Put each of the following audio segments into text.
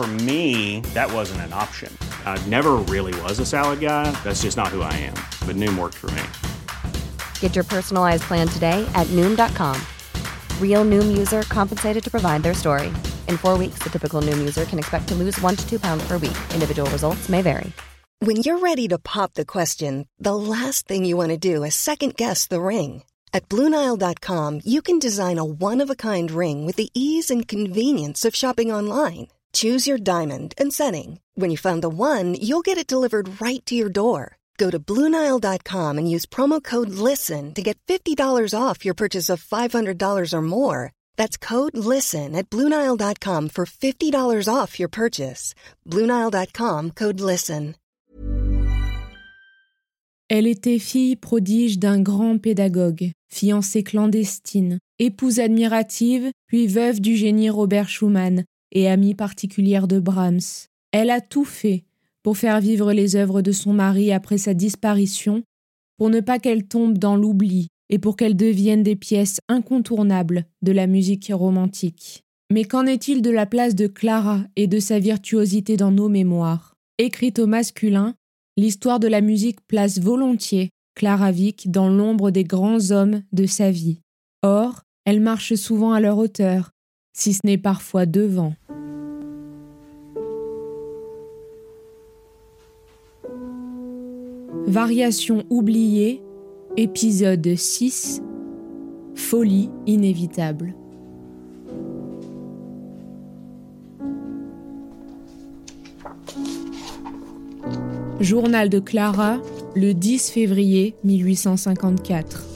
For me, that wasn't an option. I never really was a salad guy. That's just not who I am. But Noom worked for me. Get your personalized plan today at Noom.com. Real Noom user compensated to provide their story. In four weeks, the typical Noom user can expect to lose one to two pounds per week. Individual results may vary. When you're ready to pop the question, the last thing you want to do is second guess the ring. At Bluenile.com, you can design a one of a kind ring with the ease and convenience of shopping online. Choose your diamond and setting. When you find the one, you'll get it delivered right to your door. Go to Bluenile.com and use promo code LISTEN to get $50 off your purchase of $500 or more. That's code LISTEN at Bluenile.com for $50 off your purchase. Bluenile.com code LISTEN. Elle était fille prodige d'un grand pédagogue, fiancée clandestine, épouse admirative, puis veuve du génie Robert Schumann et amie particulière de Brahms. Elle a tout fait pour faire vivre les œuvres de son mari après sa disparition, pour ne pas qu'elles tombent dans l'oubli et pour qu'elles deviennent des pièces incontournables de la musique romantique. Mais qu'en est-il de la place de Clara et de sa virtuosité dans nos mémoires? Écrite au masculin, l'histoire de la musique place volontiers Clara Vick dans l'ombre des grands hommes de sa vie. Or, elle marche souvent à leur hauteur, si ce n'est parfois devant. Variation oubliée, épisode 6 Folie inévitable. Journal de Clara, le 10 février 1854.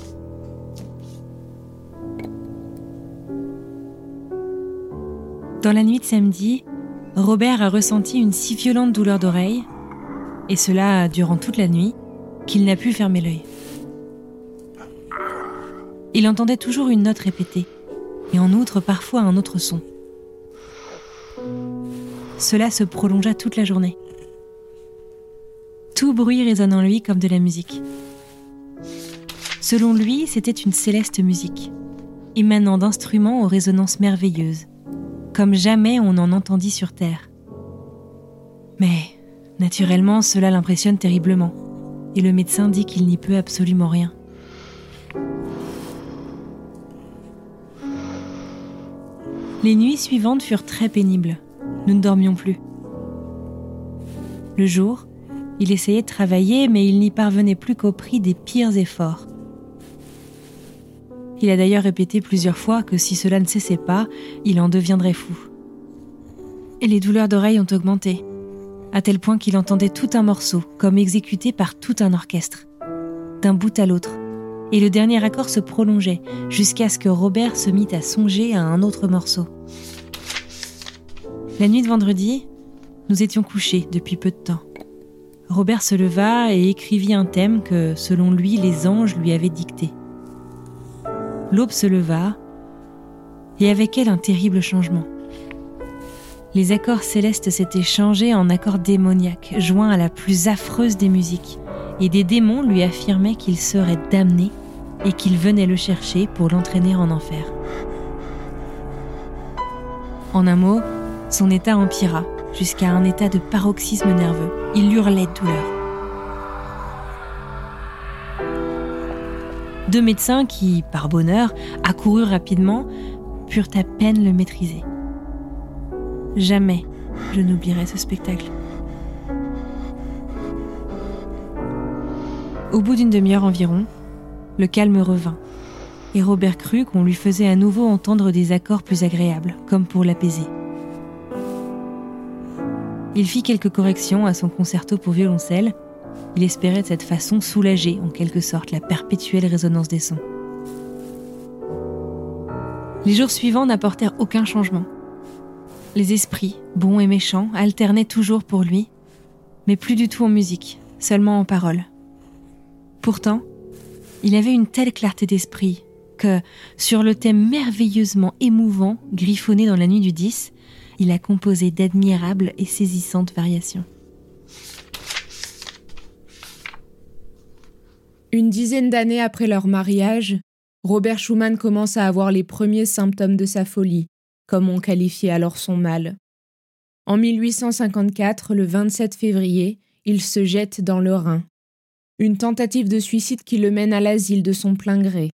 Dans la nuit de samedi, Robert a ressenti une si violente douleur d'oreille, et cela durant toute la nuit, qu'il n'a pu fermer l'œil. Il entendait toujours une note répétée, et en outre parfois un autre son. Cela se prolongea toute la journée. Tout bruit résonne en lui comme de la musique. Selon lui, c'était une céleste musique, émanant d'instruments aux résonances merveilleuses, comme jamais on en entendit sur Terre. Mais, naturellement, cela l'impressionne terriblement, et le médecin dit qu'il n'y peut absolument rien. Les nuits suivantes furent très pénibles. Nous ne dormions plus. Le jour, il essayait de travailler, mais il n'y parvenait plus qu'au prix des pires efforts. Il a d'ailleurs répété plusieurs fois que si cela ne cessait pas, il en deviendrait fou. Et les douleurs d'oreille ont augmenté, à tel point qu'il entendait tout un morceau, comme exécuté par tout un orchestre, d'un bout à l'autre. Et le dernier accord se prolongeait, jusqu'à ce que Robert se mit à songer à un autre morceau. La nuit de vendredi, nous étions couchés depuis peu de temps. Robert se leva et écrivit un thème que, selon lui, les anges lui avaient dicté. L'aube se leva, et avec elle un terrible changement. Les accords célestes s'étaient changés en accords démoniaques, joints à la plus affreuse des musiques, et des démons lui affirmaient qu'il serait damné et qu'il venait le chercher pour l'entraîner en enfer. En un mot, son état empira jusqu'à un état de paroxysme nerveux. Il hurlait de douleur. Deux médecins qui, par bonheur, accoururent rapidement, purent à peine le maîtriser. Jamais je n'oublierai ce spectacle. Au bout d'une demi-heure environ, le calme revint, et Robert crut qu'on lui faisait à nouveau entendre des accords plus agréables, comme pour l'apaiser. Il fit quelques corrections à son concerto pour violoncelle. Il espérait de cette façon soulager en quelque sorte la perpétuelle résonance des sons. Les jours suivants n'apportèrent aucun changement. Les esprits, bons et méchants, alternaient toujours pour lui, mais plus du tout en musique, seulement en paroles. Pourtant, il avait une telle clarté d'esprit que, sur le thème merveilleusement émouvant griffonné dans la nuit du 10, il a composé d'admirables et saisissantes variations. Une dizaine d'années après leur mariage, Robert Schumann commence à avoir les premiers symptômes de sa folie, comme on qualifiait alors son mal. En 1854, le 27 février, il se jette dans le Rhin. Une tentative de suicide qui le mène à l'asile de son plein gré,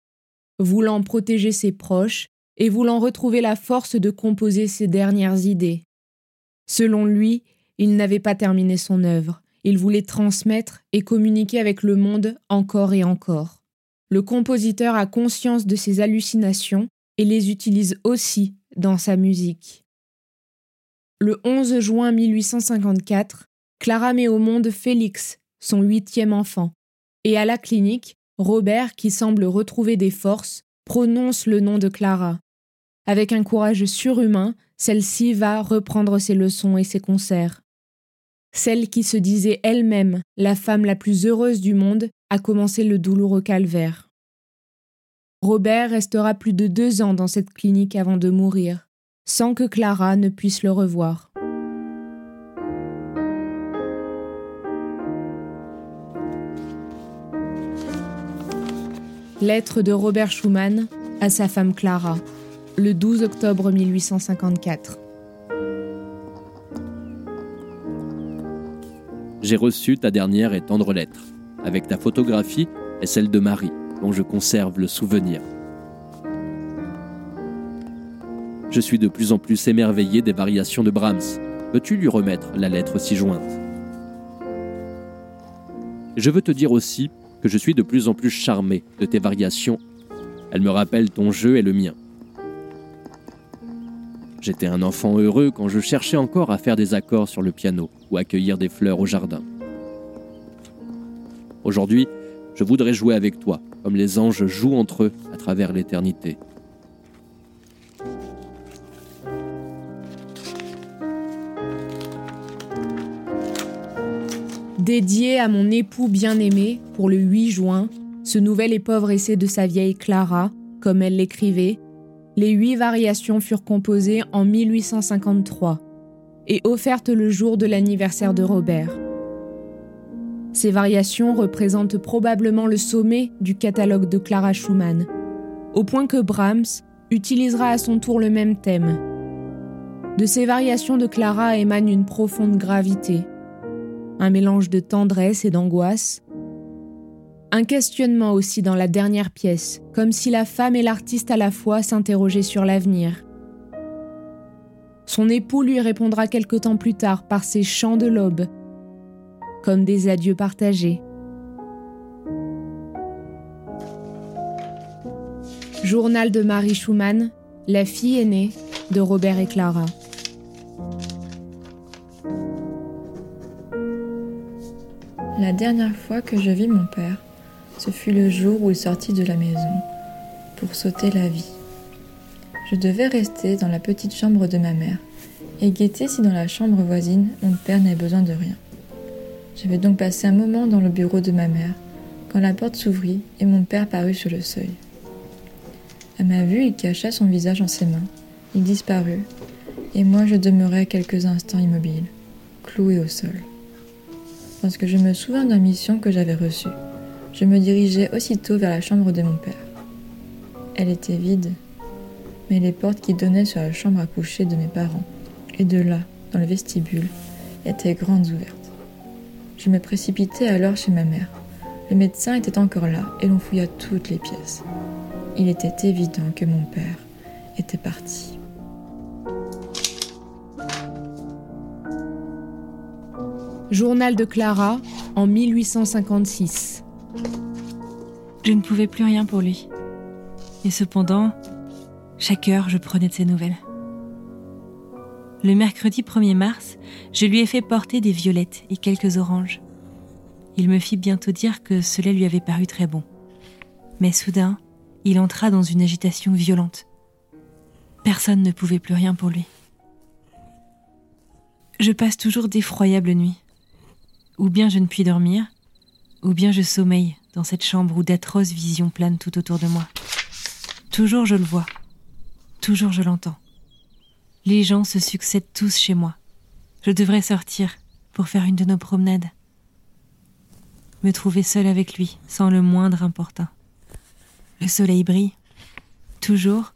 voulant protéger ses proches et voulant retrouver la force de composer ses dernières idées. Selon lui, il n'avait pas terminé son œuvre, il voulait transmettre et communiquer avec le monde encore et encore. Le compositeur a conscience de ses hallucinations et les utilise aussi dans sa musique. Le 11 juin 1854, Clara met au monde Félix, son huitième enfant, et à la clinique, Robert, qui semble retrouver des forces, prononce le nom de Clara. Avec un courage surhumain, celle-ci va reprendre ses leçons et ses concerts. Celle qui se disait elle-même la femme la plus heureuse du monde a commencé le douloureux calvaire. Robert restera plus de deux ans dans cette clinique avant de mourir sans que Clara ne puisse le revoir. Lettre de Robert Schumann à sa femme Clara, le 12 octobre 1854. J'ai reçu ta dernière et tendre lettre, avec ta photographie et celle de Marie, dont je conserve le souvenir. Je suis de plus en plus émerveillé des variations de Brahms. Peux-tu lui remettre la lettre si jointe? Je veux te dire aussi que je suis de plus en plus charmé de tes variations. Elles me rappellent ton jeu et le mien. J'étais un enfant heureux quand je cherchais encore à faire des accords sur le piano ou accueillir des fleurs au jardin. Aujourd'hui, je voudrais jouer avec toi, comme les anges jouent entre eux à travers l'éternité. Dédié à mon époux bien-aimé pour le 8 juin, ce nouvel et pauvre essai de sa vieille Clara, comme elle l'écrivait, les huit variations furent composées en 1853 et offertes le jour de l'anniversaire de Robert. Ces variations représentent probablement le sommet du catalogue de Clara Schumann, au point que Brahms utilisera à son tour le même thème. De ces variations de Clara émane une profonde gravité, un mélange de tendresse et d'angoisse. Un questionnement aussi dans la dernière pièce, comme si la femme et l'artiste à la fois s'interrogeaient sur l'avenir. Son époux lui répondra quelque temps plus tard par ses chants de l'aube, comme des adieux partagés. Journal de Marie Schumann, la fille aînée de Robert et Clara. La dernière fois que je vis mon père, ce fut le jour où il sortit de la maison pour sauter la vie. Je devais rester dans la petite chambre de ma mère et guetter si dans la chambre voisine mon père n'avait besoin de rien. J'avais donc passé un moment dans le bureau de ma mère quand la porte s'ouvrit et mon père parut sur le seuil. À ma vue, il cacha son visage en ses mains. Il disparut et moi je demeurai quelques instants immobile, cloué au sol parce que je me souviens d'une mission que j'avais reçue. Je me dirigeais aussitôt vers la chambre de mon père. Elle était vide, mais les portes qui donnaient sur la chambre à coucher de mes parents, et de là, dans le vestibule, étaient grandes ouvertes. Je me précipitai alors chez ma mère. Le médecin était encore là et l'on fouilla toutes les pièces. Il était évident que mon père était parti. Journal de Clara en 1856. Je ne pouvais plus rien pour lui. Et cependant, chaque heure, je prenais de ses nouvelles. Le mercredi 1er mars, je lui ai fait porter des violettes et quelques oranges. Il me fit bientôt dire que cela lui avait paru très bon. Mais soudain, il entra dans une agitation violente. Personne ne pouvait plus rien pour lui. Je passe toujours d'effroyables nuits. Ou bien je ne puis dormir, ou bien je sommeille dans cette chambre où d'atroces visions planent tout autour de moi. Toujours je le vois, toujours je l'entends. Les gens se succèdent tous chez moi. Je devrais sortir pour faire une de nos promenades. Me trouver seule avec lui, sans le moindre importun. Le soleil brille. Toujours,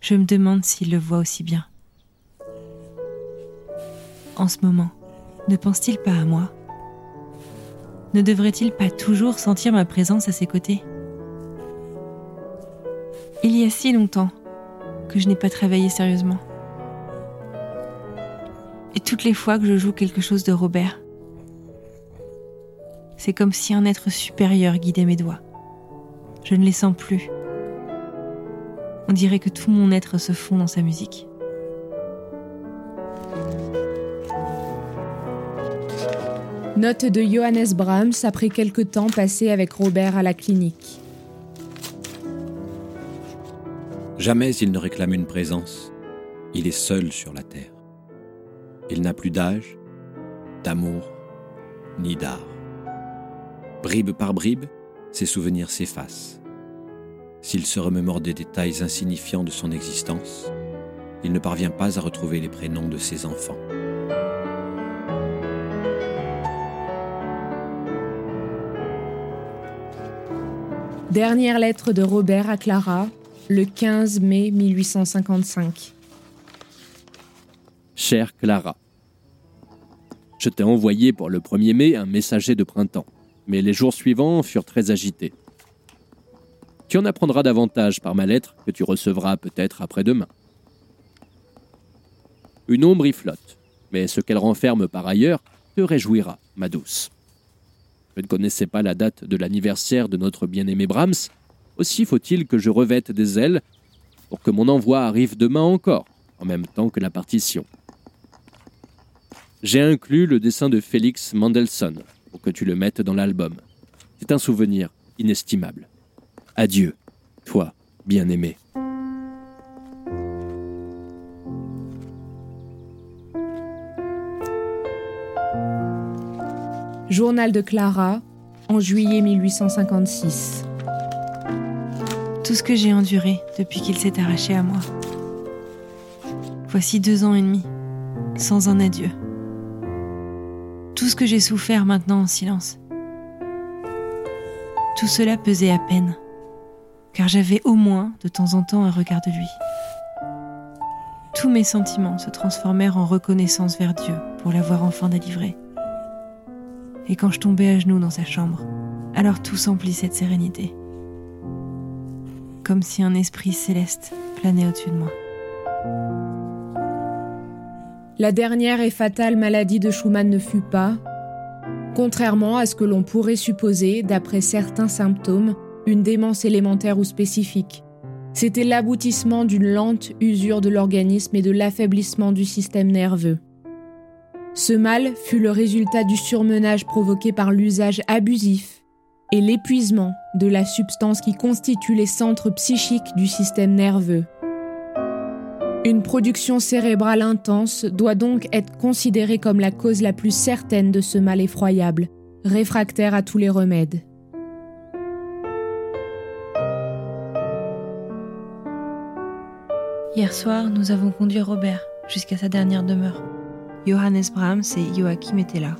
je me demande s'il le voit aussi bien. En ce moment, ne pense-t-il pas à moi? Ne devrait-il pas toujours sentir ma présence à ses côtés Il y a si longtemps que je n'ai pas travaillé sérieusement. Et toutes les fois que je joue quelque chose de Robert, c'est comme si un être supérieur guidait mes doigts. Je ne les sens plus. On dirait que tout mon être se fond dans sa musique. Note de Johannes Brahms après quelque temps passé avec Robert à la clinique. Jamais il ne réclame une présence. Il est seul sur la terre. Il n'a plus d'âge, d'amour, ni d'art. Bribe par bribe, ses souvenirs s'effacent. S'il se remémore des détails insignifiants de son existence, il ne parvient pas à retrouver les prénoms de ses enfants. Dernière lettre de Robert à Clara, le 15 mai 1855. Chère Clara, je t'ai envoyé pour le 1er mai un messager de printemps, mais les jours suivants furent très agités. Tu en apprendras davantage par ma lettre que tu recevras peut-être après-demain. Une ombre y flotte, mais ce qu'elle renferme par ailleurs te réjouira, ma douce. Je ne connaissais pas la date de l'anniversaire de notre bien-aimé Brahms, aussi faut-il que je revête des ailes pour que mon envoi arrive demain encore, en même temps que la partition. J'ai inclus le dessin de Félix Mendelssohn pour que tu le mettes dans l'album. C'est un souvenir inestimable. Adieu, toi, bien-aimé. Journal de Clara, en juillet 1856. Tout ce que j'ai enduré depuis qu'il s'est arraché à moi. Voici deux ans et demi, sans un adieu. Tout ce que j'ai souffert maintenant en silence. Tout cela pesait à peine, car j'avais au moins de temps en temps un regard de lui. Tous mes sentiments se transformèrent en reconnaissance vers Dieu pour l'avoir enfin délivré. Et quand je tombais à genoux dans sa chambre, alors tout s'emplissait de sérénité. Comme si un esprit céleste planait au-dessus de moi. La dernière et fatale maladie de Schumann ne fut pas, contrairement à ce que l'on pourrait supposer d'après certains symptômes, une démence élémentaire ou spécifique. C'était l'aboutissement d'une lente usure de l'organisme et de l'affaiblissement du système nerveux. Ce mal fut le résultat du surmenage provoqué par l'usage abusif et l'épuisement de la substance qui constitue les centres psychiques du système nerveux. Une production cérébrale intense doit donc être considérée comme la cause la plus certaine de ce mal effroyable, réfractaire à tous les remèdes. Hier soir, nous avons conduit Robert jusqu'à sa dernière demeure. Johannes Brahms et Joachim étaient là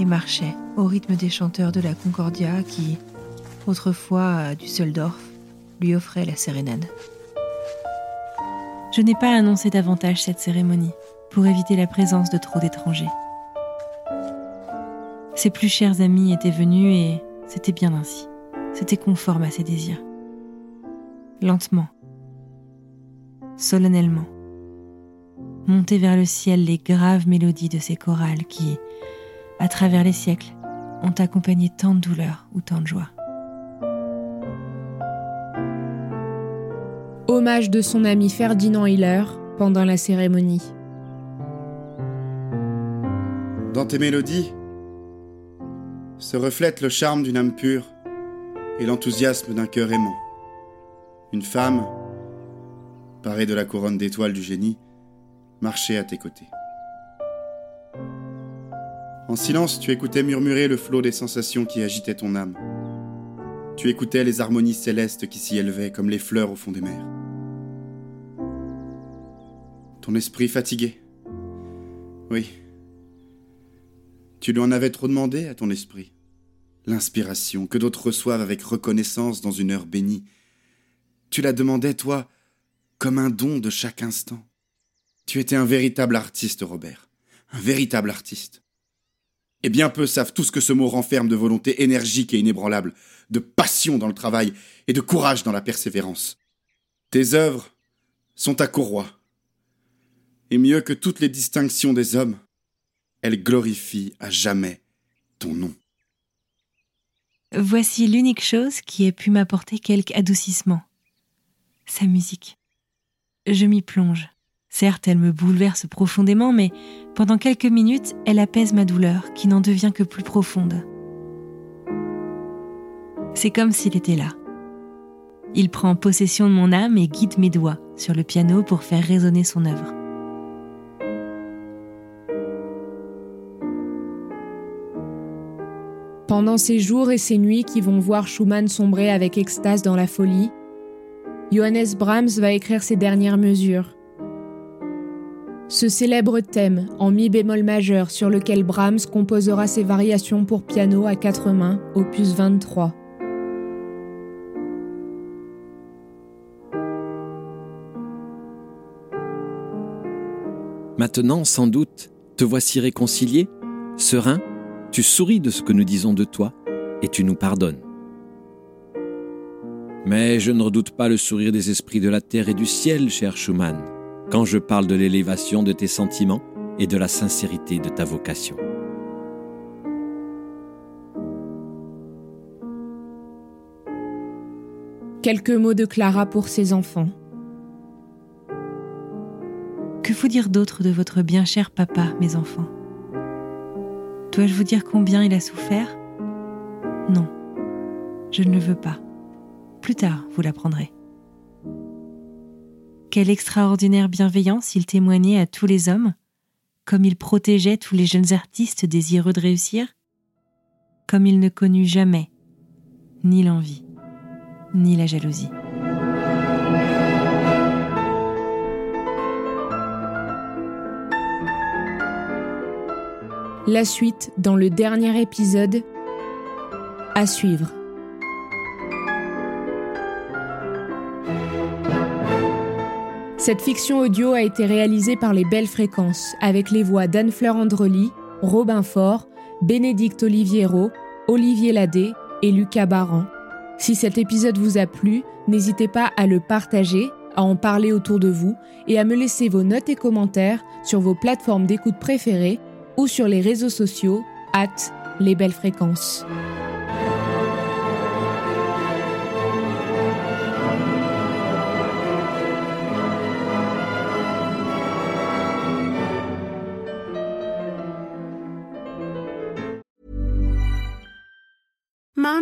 et marchaient au rythme des chanteurs de la Concordia qui, autrefois à Düsseldorf, lui offraient la sérénade. Je n'ai pas annoncé davantage cette cérémonie pour éviter la présence de trop d'étrangers. Ses plus chers amis étaient venus et c'était bien ainsi. C'était conforme à ses désirs. Lentement, solennellement, monter vers le ciel les graves mélodies de ces chorales qui, à travers les siècles, ont accompagné tant de douleurs ou tant de joie. Hommage de son ami Ferdinand Hiller pendant la cérémonie. Dans tes mélodies se reflète le charme d'une âme pure et l'enthousiasme d'un cœur aimant. Une femme, parée de la couronne d'étoiles du génie, marchait à tes côtés. En silence, tu écoutais murmurer le flot des sensations qui agitaient ton âme. Tu écoutais les harmonies célestes qui s'y élevaient comme les fleurs au fond des mers. Ton esprit fatigué. Oui. Tu lui en avais trop demandé à ton esprit. L'inspiration que d'autres reçoivent avec reconnaissance dans une heure bénie. Tu la demandais, toi, comme un don de chaque instant. Tu étais un véritable artiste, Robert. Un véritable artiste. Et bien peu savent tout ce que ce mot renferme de volonté énergique et inébranlable, de passion dans le travail et de courage dans la persévérance. Tes œuvres sont ta courroie. Et mieux que toutes les distinctions des hommes, elles glorifient à jamais ton nom. Voici l'unique chose qui ait pu m'apporter quelque adoucissement. Sa musique. Je m'y plonge. Certes, elle me bouleverse profondément, mais pendant quelques minutes, elle apaise ma douleur, qui n'en devient que plus profonde. C'est comme s'il était là. Il prend possession de mon âme et guide mes doigts sur le piano pour faire résonner son œuvre. Pendant ces jours et ces nuits qui vont voir Schumann sombrer avec extase dans la folie, Johannes Brahms va écrire ses dernières mesures. Ce célèbre thème en mi bémol majeur sur lequel Brahms composera ses variations pour piano à quatre mains, opus 23. Maintenant, sans doute, te voici réconcilié, serein, tu souris de ce que nous disons de toi et tu nous pardonnes. Mais je ne redoute pas le sourire des esprits de la terre et du ciel, cher Schumann, quand je parle de l'élévation de tes sentiments et de la sincérité de ta vocation. Quelques mots de Clara pour ses enfants. Que vous dire d'autre de votre bien cher papa, mes enfants? Dois-je vous dire combien il a souffert? Non, je ne le veux pas. Plus tard, vous l'apprendrez. Quelle extraordinaire bienveillance il témoignait à tous les hommes, comme il protégeait tous les jeunes artistes désireux de réussir, comme il ne connut jamais ni l'envie, ni la jalousie. La suite dans le dernier épisode à suivre. Cette fiction audio a été réalisée par les Belles Fréquences avec les voix d'Anne-Fleur Andrely, Robin Faure, Bénédicte Oliviero, Olivier Ladé et Lucas Baran. Si cet épisode vous a plu, n'hésitez pas à le partager, à en parler autour de vous et à me laisser vos notes et commentaires sur vos plateformes d'écoute préférées ou sur les réseaux sociaux, at les belles fréquences.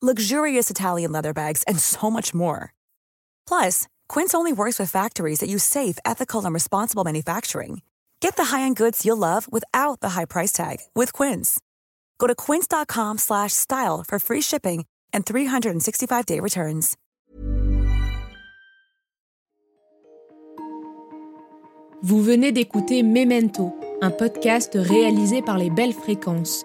luxurious Italian leather bags, and so much more. Plus, Quince only works with factories that use safe, ethical, and responsible manufacturing. Get the high-end goods you'll love without the high price tag with Quince. Go to quince.com slash style for free shipping and 365-day returns. Vous venez d'écouter Memento, un podcast réalisé par les Belles Fréquences.